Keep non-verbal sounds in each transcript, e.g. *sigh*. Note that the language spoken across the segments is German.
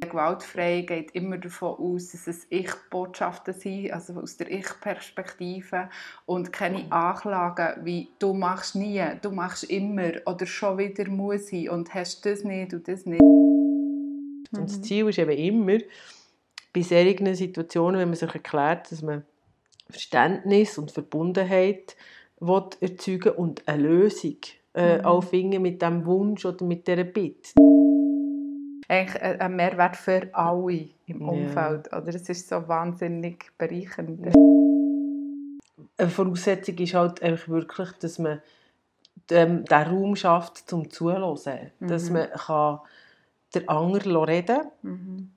Gewaltfrei geht immer davon aus, dass es Ich-Botschaften sind, also aus der Ich-Perspektive und keine Anklagen wie «du machst nie», «du machst immer» oder «schon wieder muss ich» und «hast das nicht und das nicht». Und das Ziel ist eben immer, bei solchen Situationen, wenn man sich erklärt, dass man Verständnis und Verbundenheit erzeugen und eine Lösung äh, mhm. auch finden mit diesem Wunsch oder mit dieser Bitte eigentlich ein Mehrwert für alle im Umfeld. Ja. Oder? Es ist so wahnsinnig bereichernd. Eine Voraussetzung ist halt einfach wirklich, dass man den, den Raum schafft zum Zuhören. Mhm. Dass man kann den anderen reden kann. Mhm.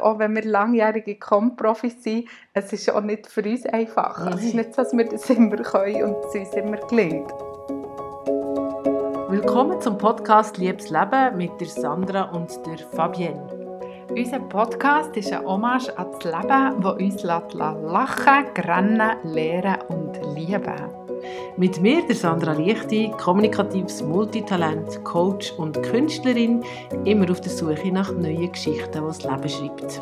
Auch wenn wir langjährige Com-Profis sind, es ist auch nicht für uns einfach. Es ist nicht so, dass wir das immer können und es uns immer gelingt. Willkommen zum Podcast Liebes Leben mit der Sandra und der Fabienne. Unser Podcast ist ein Hommage an das Leben, das uns lachen, grennen, lehren und lieben. Mit mir, der Sandra Lichti, kommunikatives Multitalent, Coach und Künstlerin, immer auf der Suche nach neuen Geschichten, die das Leben schreibt.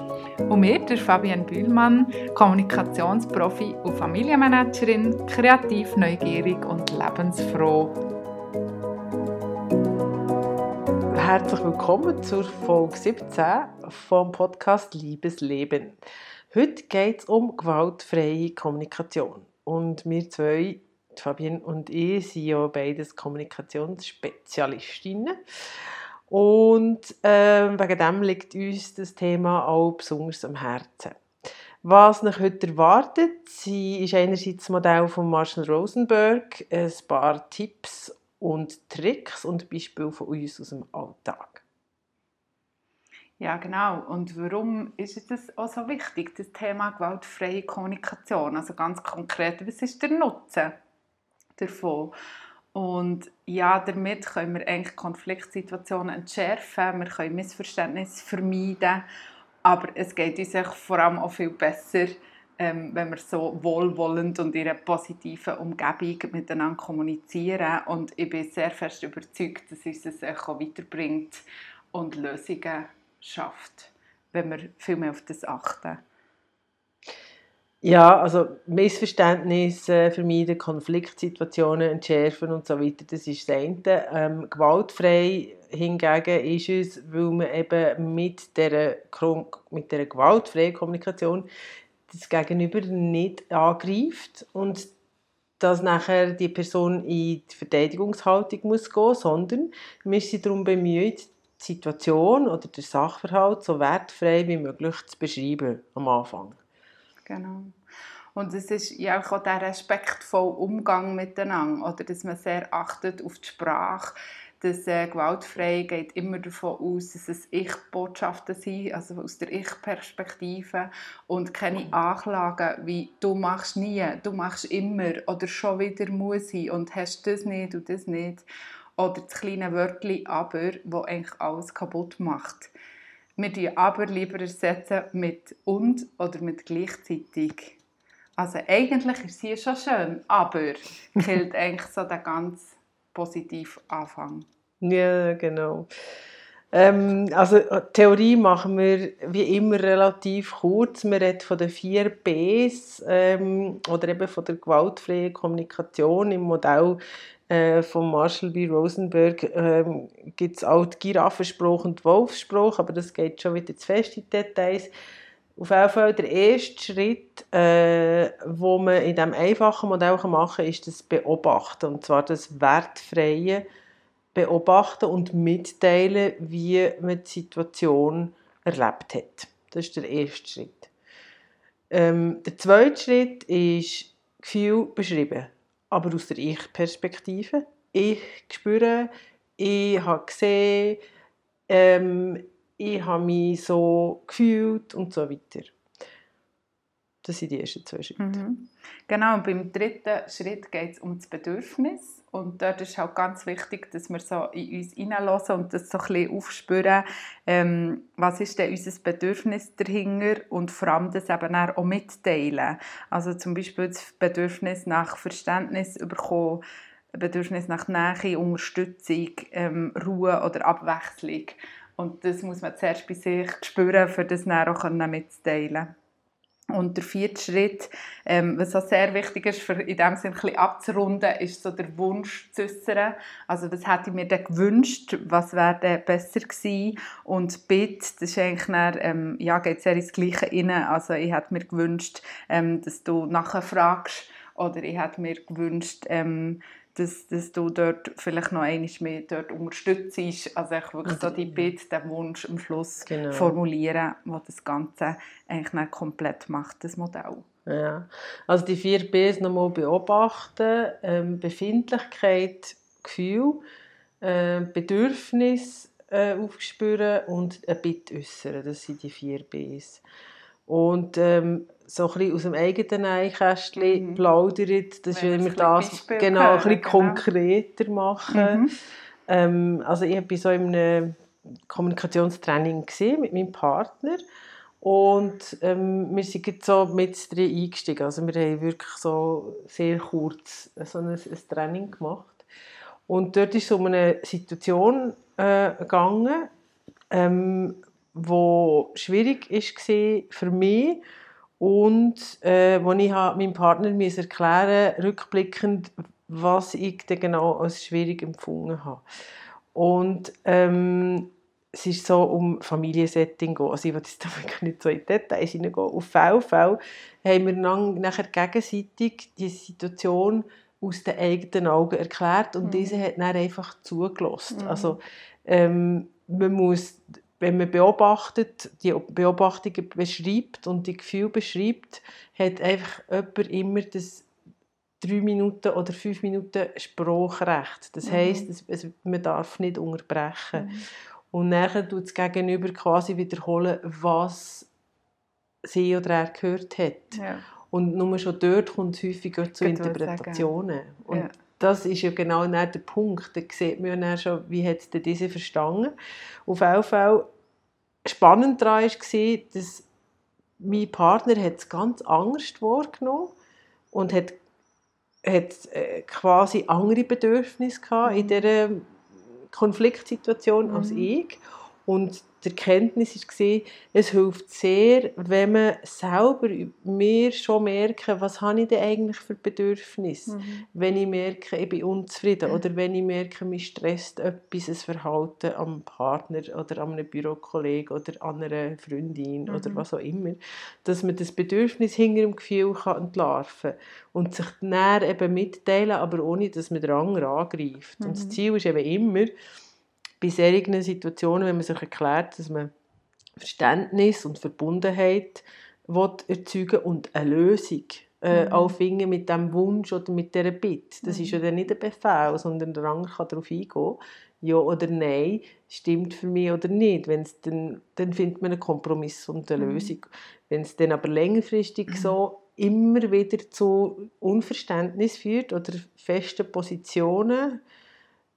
Und mir, der Fabian Bühlmann, Kommunikationsprofi und Familienmanagerin, kreativ, neugierig und lebensfroh. Herzlich willkommen zur Folge 17 vom Podcast Liebes Leben. Heute geht es um gewaltfreie Kommunikation. Und wir zwei, Fabienne und ich, sind ja beides Kommunikationsspezialistinnen. Und äh, wegen dem liegt uns das Thema auch besonders am Herzen. Was mich heute erwartet, sie ist einerseits das Modell von Marshall Rosenberg, ein paar Tipps und Tricks und Beispiele von uns aus dem Alltag. Ja, genau. Und warum ist es auch so wichtig, das Thema gewaltfreie Kommunikation? Also ganz konkret, was ist der Nutzen davon? Und ja, damit können wir eigentlich Konfliktsituationen entschärfen, wir können Missverständnisse vermeiden, aber es geht uns vor allem auch viel besser, ähm, wenn wir so wohlwollend und in einer positiven Umgebung miteinander kommunizieren. Und ich bin sehr fest überzeugt, dass uns das auch weiterbringt und Lösungen schafft, wenn wir viel mehr auf das achten. Ja, also Missverständnisse vermeiden, Konfliktsituationen entschärfen und so weiter, das ist das eine. Ähm, gewaltfrei hingegen ist es, weil man eben mit dieser, mit dieser gewaltfreien Kommunikation das Gegenüber nicht angreift und dass nachher die Person in die Verteidigungshaltung muss gehen, sondern wir sind darum bemüht, die Situation oder den Sachverhalt so wertfrei wie möglich zu beschreiben am Anfang. Genau. Und es ist ja auch der respektvolle Umgang miteinander, oder dass man sehr achtet auf die Sprache, dass äh, gewaltfrei geht immer davon aus, dass es Ich-Botschaften sind, also aus der Ich-Perspektive und keine Anklagen wie «du machst nie», «du machst immer» oder «schon wieder muss ich» und «hast das nicht und das nicht» oder das kleine Wörtchen «aber», wo eigentlich alles kaputt macht. Wir die «aber» lieber ersetzen mit «und» oder mit «gleichzeitig». Also eigentlich ist sie schon schön, aber killt eigentlich so den ganz positiven Anfang. Ja, genau. Ähm, also Theorie machen wir wie immer relativ kurz. Wir reden von den vier Bs ähm, oder eben von der gewaltfreien Kommunikation im Modell äh, von Marshall B. Rosenberg ähm, gibt es auch Giraffenspruch und Wolfsspruch, aber das geht schon wieder zu fest in Details. Auf jeden Fall der erste Schritt, äh, wo man in diesem einfachen Modell machen kann, ist das Beobachten, und zwar das wertfreie beobachten und mitteilen, wie man die Situation erlebt hat. Das ist der erste Schritt. Ähm, der zweite Schritt ist Gefühl beschreiben, aber aus der Ich-Perspektive. Ich spüre, ich habe gesehen, ähm, ich habe mich so gefühlt und so weiter. Das sind die ersten zwei Schritte. Mhm. Genau, und beim dritten Schritt geht es um das Bedürfnis. Und dort ist halt ganz wichtig, dass wir so in uns hineinlassen und das so ein bisschen aufspüren, ähm, was ist denn unser Bedürfnis dahinter und vor allem das eben auch mitteilen. Also zum Beispiel das Bedürfnis nach Verständnis bekommen, Bedürfnis nach Nähe, Unterstützung, ähm, Ruhe oder Abwechslung. Und das muss man zuerst bei sich spüren, für das dann auch mitzuteilen. Und der vierte Schritt, ähm, was auch sehr wichtig ist, für in dem Sinne abzurunden, ist so der Wunsch zu äußern. Also was hätte ich mir denn gewünscht, was wäre besser gewesen? Und Bitte, das ist eigentlich dann, ähm, ja, geht sehr ins Gleiche rein. Also ich hätte mir gewünscht, ähm, dass du nachher fragst oder ich hätte mir gewünscht, ähm, dass, dass du dort vielleicht noch einmal mehr dort unterstützt. Also ich wirklich so die Bitte, den Wunsch am Schluss genau. formulieren, wo das Ganze eigentlich komplett macht, das Modell. Ja, also die vier Bs nochmal beobachten, ähm, Befindlichkeit, Gefühl, äh, Bedürfnis äh, aufspüren und ein Bitte äußern. Das sind die vier Bs. Und ähm, so ein aus dem eigenen Einkästchen mhm. plaudert, dass wir das genau, ein bisschen genau. konkreter machen. Mhm. Ähm, also ich war so in einem Kommunikationstraining mit meinem Partner und ähm, wir sind so mit drin eingestiegen. Also wir haben wirklich so sehr kurz so ein, ein Training gemacht. Und dort ist es um eine Situation äh, gegangen, ähm, wo schwierig war für mich und äh, wo ich meinem Partner erklären rückblickend, was ich denn genau als schwierig empfunden habe. Und ähm, es ist so um Familiensetting gehen. Also ich will jetzt *laughs* nicht so in Details hineingehen. Auf Fall haben wir dann nachher gegenseitig die Situation aus den eigenen Augen erklärt und mhm. diese hat dann einfach zugelassen. Mhm. Also ähm, man muss wenn man beobachtet, die Beobachtungen beschreibt und die Gefühle beschreibt, hat einfach jemand immer das drei Minuten oder fünf Minuten Spruchrecht. Das mhm. heisst, es, man darf nicht unterbrechen. Mhm. Und nachher tut das Gegenüber quasi wiederholen, was sie oder er gehört hat. Ja. Und nur schon dort kommt es häufiger zu Interpretationen. Und ja. Das ist ja genau der Punkt. Da sieht man ja schon, wie hat diese verstanden. Auf jeden Fall spannend daran war, dass mein Partner es ganz anders wahrgenommen und hat, hat äh, quasi andere Bedürfnisse gehabt in mhm. dieser Konfliktsituation mhm. als ich. Und die Erkenntnis war, es hilft sehr, wenn man selber mir schon merken, was habe ich denn eigentlich für Bedürfnisse, mhm. wenn ich merke, ich bin unzufrieden mhm. oder wenn ich merke, mich stresst etwas, ein Verhalten am Partner oder an einem Bürokollegen oder an einer Freundin mhm. oder was auch immer, dass man das Bedürfnis hinter dem Gefühl kann entlarven kann und sich dann eben mitteilen, aber ohne, dass man den anderen angreift. Und das mhm. Ziel ist eben immer, bei solchen Situationen, wenn man sich erklärt, dass man Verständnis und Verbundenheit will erzeugen und eine Lösung äh, mhm. auch finden mit dem Wunsch oder mit dieser Bitte. Das mhm. ist ja dann nicht ein Befehl, sondern der andere kann darauf eingehen, ja oder nein, stimmt für mich oder nicht. Wenn's dann, dann findet man einen Kompromiss und eine mhm. Lösung. Wenn es dann aber längerfristig mhm. so immer wieder zu Unverständnis führt oder festen Positionen,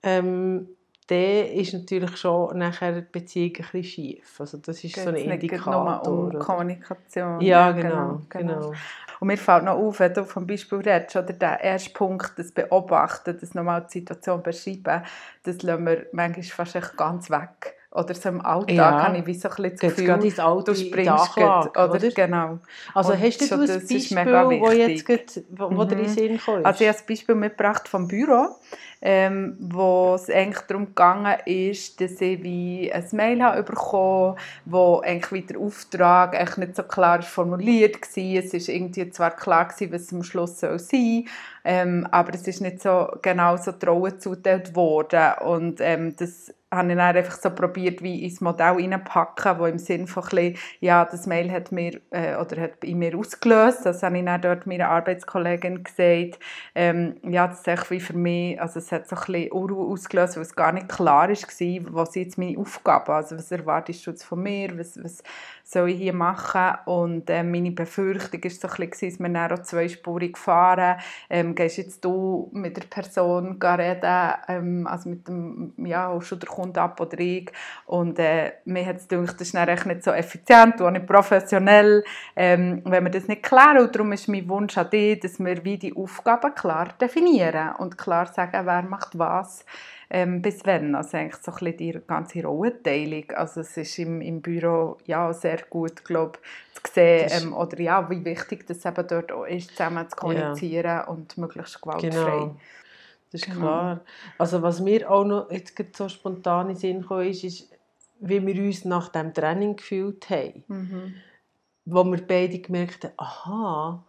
ähm, dann ist natürlich schon nachher die Beziehung ein bisschen schief. Also das ist Geht's so ein Indikator. um Kommunikation. Ja, genau, genau, genau. Und mir fällt noch auf, wenn du vom Beispiel redest, oder der erste Punkt, das Beobachten, das nochmal die Situation beschreiben, das lassen wir manchmal fast ganz weg. Oder so im Alltag ja. habe ich wie so ein bisschen das Gefühl, ins Auto du springst grad, oder? oder? Genau. Also und hast du so, ein Beispiel, wo jetzt grad, wo, wo mhm. dir in Sinn kommt? Also ich habe ein Beispiel mitgebracht vom Büro ähm, wo es eigentlich darum gegangen ist, dass ich wie ein Mail habe bekommen wo eigentlich wieder der Auftrag eigentlich nicht so klar formuliert war. Es war irgendwie zwar klar, gewesen, was es am Schluss sein soll, ähm, aber es ist nicht so genau so Trauen zugeteilt worden und ähm, das habe ich dann einfach so probiert, wie ins Modell reinpacken, wo im Sinn von bisschen, ja, das Mail hat mir, äh, oder hat in mir ausgelöst, das habe ich dann dort meiner Arbeitskollegin gesagt, ähm, ja, das ist echt wie für mich, also es hat so ein bisschen Unruhe ausgelöst, weil es gar nicht klar war, was jetzt meine Aufgabe, also was erwartest du jetzt von mir, was, was soll ich hier machen? Und äh, meine Befürchtung war so ein dass wir dann auch zweispurig fahren, ähm, gehst jetzt du mit der Person reden, ähm, also mit dem, ja, auch schon der Kunde und ich. Und äh, mir hat es gedacht, das ist dann nicht so effizient und nicht professionell, ähm, wenn wir das nicht klären. Und darum ist mein Wunsch an dich, dass wir wie die Aufgaben klar definieren und klar sagen, wer macht was ähm, bis wann. Also eigentlich so ein bisschen die ganze Rollenteilung. Also es ist im, im Büro ja sehr gut, glaube zu sehen, ähm, oder ja, wie wichtig das eben dort auch ist, zusammen zu kommunizieren ja. und möglichst gewaltfrei. Genau. Das ist genau. klar. Also was mir auch noch jetzt so spontan in den Sinn kam, ist, ist, wie wir uns nach dem Training gefühlt haben. Mhm. Wo wir beide gemerkt haben, aha,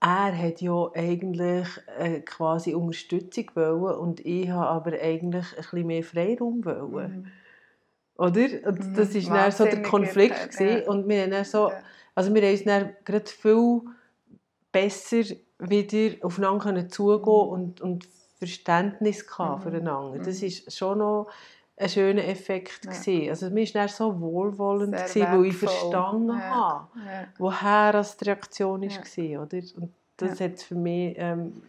er hat ja eigentlich äh, quasi Unterstützung wollen und ich habe aber eigentlich ein bisschen mehr Freiraum wollen. Mhm. Oder? Und mhm. das war dann so der Konflikt. Ja. Und wir haben dann so, also wir haben uns dann gerade viel besser wieder aufeinander zugehen mhm. und, und Verständnis mhm. füreinander. Das war mhm. schon noch ein schöner Effekt. Ja. Also mir war so wohlwollend, gewesen, weil ich verstanden ja. habe, ja. woher die Reaktion war. Oder? Und das ja. hat für mich ähm,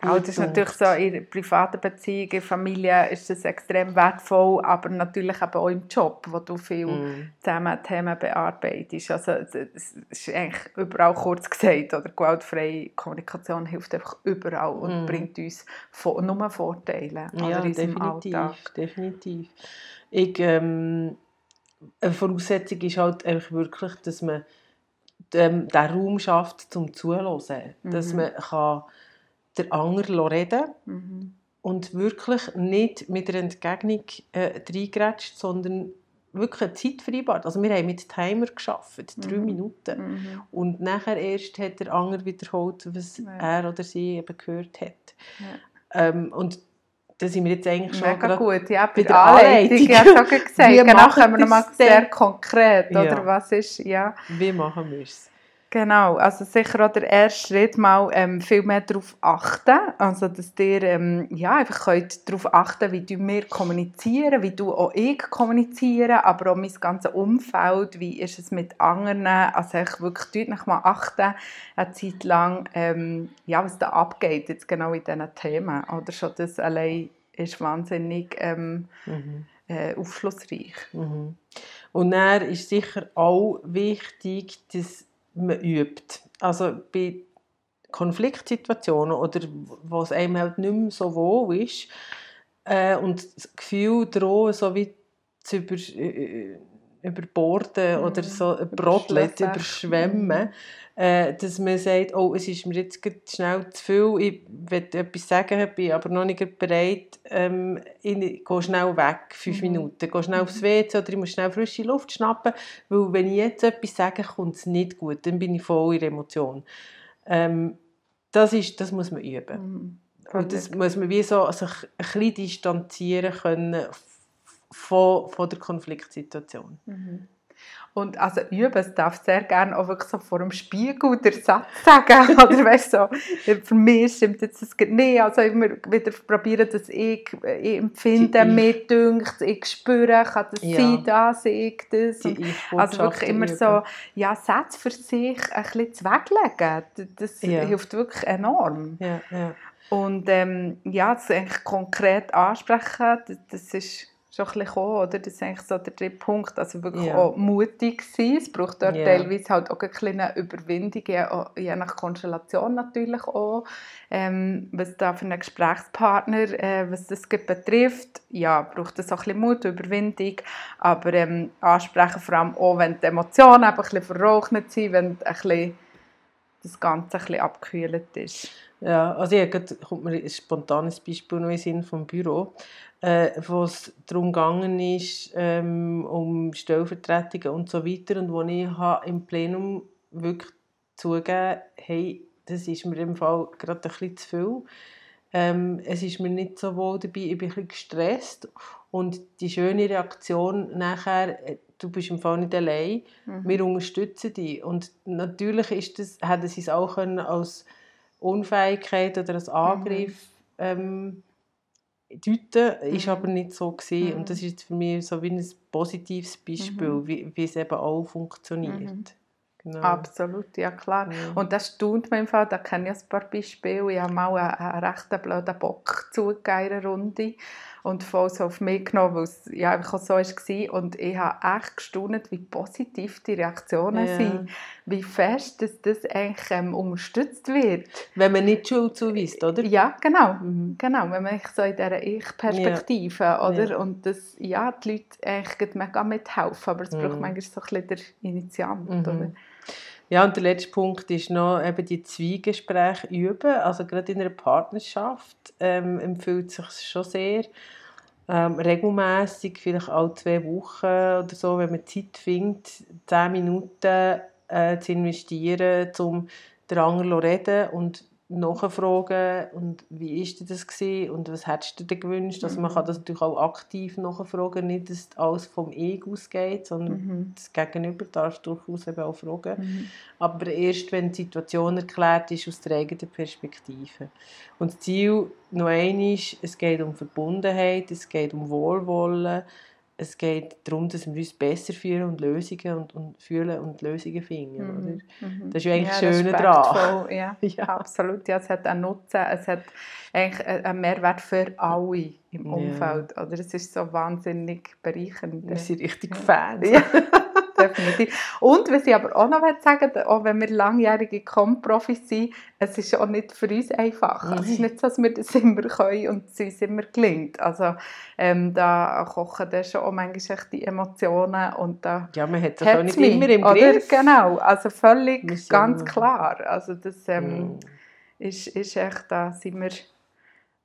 auch das ist natürlich so in privaten Beziehungen, Familie ist das extrem wertvoll, aber natürlich eben auch im Job, wo du viel mm. zusammen Themen bearbeitest. Also es ist eigentlich überall kurz gesagt, oder gewaltfreie Kommunikation hilft einfach überall und mm. bringt uns nur Vorteile ja, in definitiv, Alltag. definitiv. Ich, ähm, eine Voraussetzung ist halt einfach wirklich, dass man ähm, den Raum schafft zum Zuhören. Mhm. Dass man kann den anderen reden mhm. und wirklich nicht mit der Entgegnung äh, reingrätscht, sondern wirklich eine Zeit vereinbart. Also wir haben mit Timer geschafft, drei mhm. Minuten. Mhm. Und nachher erst hat der andere wiederholt, was ja. er oder sie eben gehört hat. Ja. Ähm, und da sind wir jetzt eigentlich schon Mega gut, ja, bei der Anleitung, ich habe schon *laughs* gesagt, genau, können wir nochmal sehr konkret, ja. oder was ist, ja. Wie machen wir es? Genau, also sicher auch der erste Schritt mal ähm, viel mehr darauf achten, also dass ihr ähm, ja, einfach könnt darauf achten wie du mir kommunizieren, wie du auch ich kommuniziere, aber auch mein ganzes Umfeld, wie ist es mit anderen, also ich wirklich deutlich mal achten, eine Zeit lang, ähm, ja, was da abgeht, jetzt genau in diesen Themen, oder schon das allein ist wahnsinnig ähm, mhm. äh, aufschlussreich. Mhm. Und dann ist sicher auch wichtig, dass man übt. Also bei Konfliktsituationen oder wo es einem halt nicht mehr so wohl ist äh, und das Gefühl drohen, so wie zu über, äh, überborden mhm. oder so brodelt, überschwemmen, mhm. Äh, dass man sagt, oh, es ist mir jetzt schnell zu viel, ich will etwas sagen, bin aber noch nicht bereit, ähm, ich gehe schnell weg, fünf mhm. Minuten, gehe schnell aufs mhm. WC oder ich muss schnell frische Luft schnappen, weil wenn ich jetzt etwas sage, kommt es nicht gut, dann bin ich voll in Emotion. Ähm, das, ist, das muss man üben. Mhm. Und das muss man wie so sich ein bisschen distanzieren können von, von der Konfliktsituation. Mhm. Und also üben, es darf sehr gerne auch wirklich so vor dem Spiegel den Satz sagen. *laughs* Oder weißt so, für mich stimmt jetzt das nicht. Also immer wieder probieren, dass ich, ich empfinde, mir dünkt, ich spüre, kann das ja. sein, das, ich, das. Und also wirklich immer üben. so, ja, Sätze für sich ein bisschen zu weglegen. Das ja. hilft wirklich enorm. Ja, ja. Und ähm, ja, das eigentlich konkret ansprechen, das ist schon ein bisschen gekommen, oder? Das ist eigentlich so der dritte Punkt, also wirklich ja. auch mutig sein. Es braucht dort yeah. teilweise halt auch eine kleine Überwindung, je, nach Konstellation natürlich auch, ähm, was da für einen Gesprächspartner, äh, was das betrifft, ja, braucht es auch ein bisschen Mut, Überwindung, aber ähm, ansprechen vor allem auch, wenn die Emotionen ein bisschen verraucht sind, wenn ein bisschen das Ganze ein abgekühlt ist. Ja, also ich kommt mir ein spontanes Beispiel noch in Sinn vom Büro äh, wo es darum gegangen ist, ähm, um Stellvertretungen und so weiter und wo ich im Plenum wirklich zugeben hey, das ist mir im Fall gerade ein bisschen zu viel. Ähm, es ist mir nicht so wohl dabei, ich bin ein bisschen gestresst und die schöne Reaktion nachher, äh, du bist im Fall nicht allein, mhm. wir unterstützen dich und natürlich ist das, hätten sie es auch können als Unfähigkeit oder als mhm. Angriff mhm. ähm, deuten, ist mhm. aber nicht so gesehen mhm. und das ist für mich so wie ein positives Beispiel, mhm. wie, wie es eben auch funktioniert. Mhm. Genau. Absolut, ja klar. Ja. Und das tut mir im Fall, da kenne ich ein paar Beispiele. Ich habe mal einen, einen recht blöden Bock zugegeben in einer Runde und voll so auf mich genommen, weil es ja einfach so war. Und ich habe echt gestaunt, wie positiv die Reaktionen Ja. sind, wie fest dass das eigentlich ähm, unterstützt wird. Wenn man nicht Schuld zuweist, oder? Ja, genau. Mhm. Genau, wenn man so in dieser Ich-Perspektive, oder? Ja. Und das, ja, die Leute eigentlich mega mithelfen, aber es braucht Mhm. manchmal so ein bisschen der Initiant, Mhm. oder? Ja, und der letzte Punkt ist noch eben die Zweigespräche üben. Also gerade in einer Partnerschaft ähm, empfiehlt es sich schon sehr, ähm, regelmäßig, vielleicht alle zwei Wochen oder so, wenn man Zeit findet, zehn Minuten äh, zu investieren, um den anderen zu reden und nachfragen und wie ist das gewesen und was hättest du dir gewünscht? Also man Mhm. kann das natürlich auch aktiv nachfragen, nicht, dass alles vom Ego ausgeht, sondern Mhm. das Gegenüber darf durchaus eben auch fragen. Mhm. Aber erst, wenn die Situation erklärt ist aus der eigenen Perspektive. Und das Ziel, noch einmal, ist, es geht um Verbundenheit, es geht um Wohlwollen, es geht darum, dass wir uns besser fühlen und Lösungen und, und fühlen und Lösungen finden. Oder? Mhm. Das ist ja eigentlich das Ja, Schöne daran. *laughs* Ja, Ja. absolut. Ja, es hat einen Nutzen, es hat eigentlich einen Mehrwert für alle im Ja. Umfeld. Oder? Es ist so wahnsinnig bereichernd. Wir sind richtig Ja. Fans. Ja, *laughs* definitiv. Und was ich aber auch noch sagen auch wenn wir langjährige Com-Profis sind, es ist auch nicht für uns einfach. Also Es ist nicht so, dass wir das immer können und es uns immer gelingt. Also ähm, da kochen dann schon auch manchmal echt die Emotionen und da Ja, man hat das auch nicht mich, immer im oder? Griff. Genau, also völlig, ganz klar. Also das ähm, Mhm. ist, ist echt, da sind wir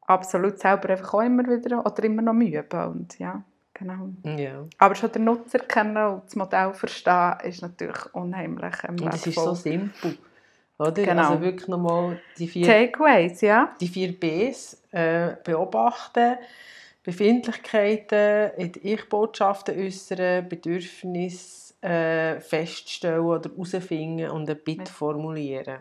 absolut selber einfach auch immer wieder oder immer noch müde und ja, genau. Ja. Aber schon den Nutzer kennen und das Modell verstehen, ist natürlich unheimlich ähm, Und es ist so simpel. Oder? Genau. Also wirklich nochmal die vier Takeaways, ja. die vier Bs äh, beobachten, Befindlichkeiten Ich-Botschaften äußern, Bedürfnisse äh, feststellen oder herausfinden und ein Bit formulieren,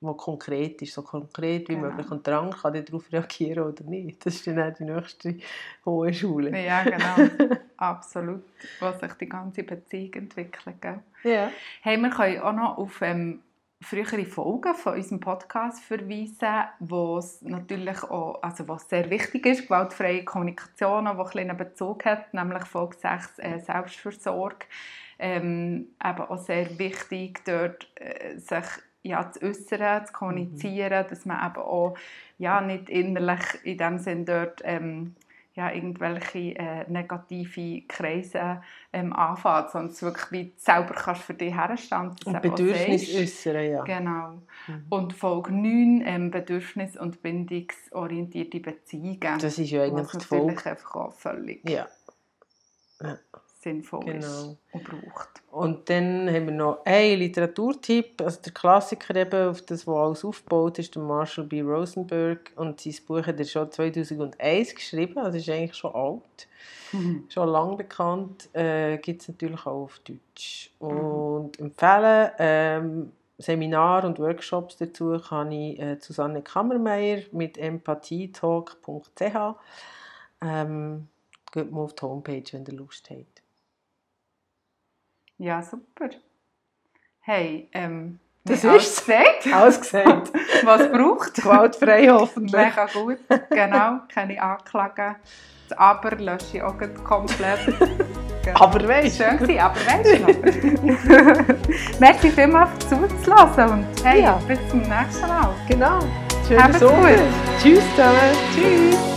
wo konkret ist, so konkret wie Genau. möglich. Und der andere kann dann darauf reagieren oder nicht. Das ist dann auch die nächste hohe Schule. Ja, genau. *laughs* Absolut. Was sich die ganze Beziehung entwickelt. Gell? Ja. Hey, wir können auch noch auf ähm, frühere Folgen von unserem Podcast verweisen, wo es natürlich auch, also was sehr wichtig ist, gewaltfreie Kommunikation, die ein bisschen einen Bezug hat, nämlich Folge 6, äh, Selbstversorge. Ähm, eben auch sehr wichtig, dort äh, sich ja, zu äußern, zu kommunizieren, dass man eben auch ja, nicht innerlich in dem Sinn dort ähm, ja, irgendwelche äh, negative Kreise ähm, anfängt, sondern es wirklich wie selber kannst für dich herstellen Und Bedürfnis äußern, ja. Genau. Mhm. Und Folge 9, ähm, Bedürfnis- und bindungsorientierte Beziehungen. Das ist ja eigentlich die Folge. natürlich einfach auch völlig Ja, sinnvoll ist Genau. und braucht. Und dann haben wir noch einen Literaturtipp, also der Klassiker eben, auf das, wo alles aufgebaut ist, der Marshall B. Rosenberg. Und sein Buch hat er schon 2001 geschrieben, also ist eigentlich schon alt, schon lange bekannt. Äh, Gibt es natürlich auch auf Deutsch. Und empfehlen, ähm, Seminar und Workshops dazu kann ich äh, Susanne Kammermeier mit empathietalk.ch. Ähm, geht mal auf die Homepage, wenn ihr Lust habt. Ja, super. Hey, ähm, Das ist's. gesagt, Alles gesagt. *laughs* was braucht. Gewaltfrei hoffentlich. Mega gut, genau, keine Anklagen. Das Aber lösche ich auch komplett. *laughs* Genau. Aber weisst Schön gewesen, aber weißt du noch? *laughs* Merci vielmals Zuzulassen und hey, Ja. bis zum nächsten Mal. Genau. Sommer. gut. Tschüss zusammen. Tschüss.